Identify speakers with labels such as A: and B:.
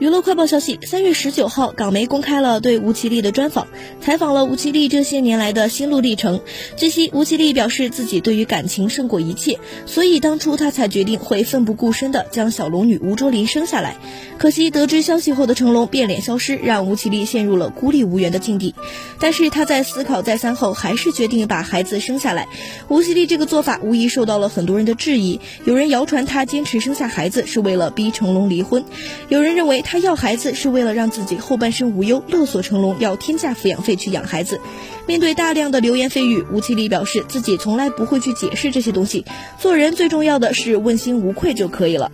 A: 娱乐快报消息：三月十九号，港媒公开了对吴绮莉的专访，采访了吴绮莉这些年来的心路历程。据悉，吴绮莉表示自己对于感情胜过一切，所以当初她才决定会奋不顾身的将小龙女吴卓林生下来。可惜得知消息后的成龙变脸消失，让吴绮莉陷入了孤立无援的境地。但是她在思考再三后，还是决定把孩子生下来。吴绮莉这个做法无疑受到了很多人的质疑，有人谣传她坚持生下孩子是为了逼成龙离婚，有人认为。她要孩子是为了让自己后半生无忧，勒索成龙要天价抚养费去养孩子。面对大量的流言蜚语，吴绮莉表示自己从来不会去解释这些东西，做人最重要的是问心无愧就可以了。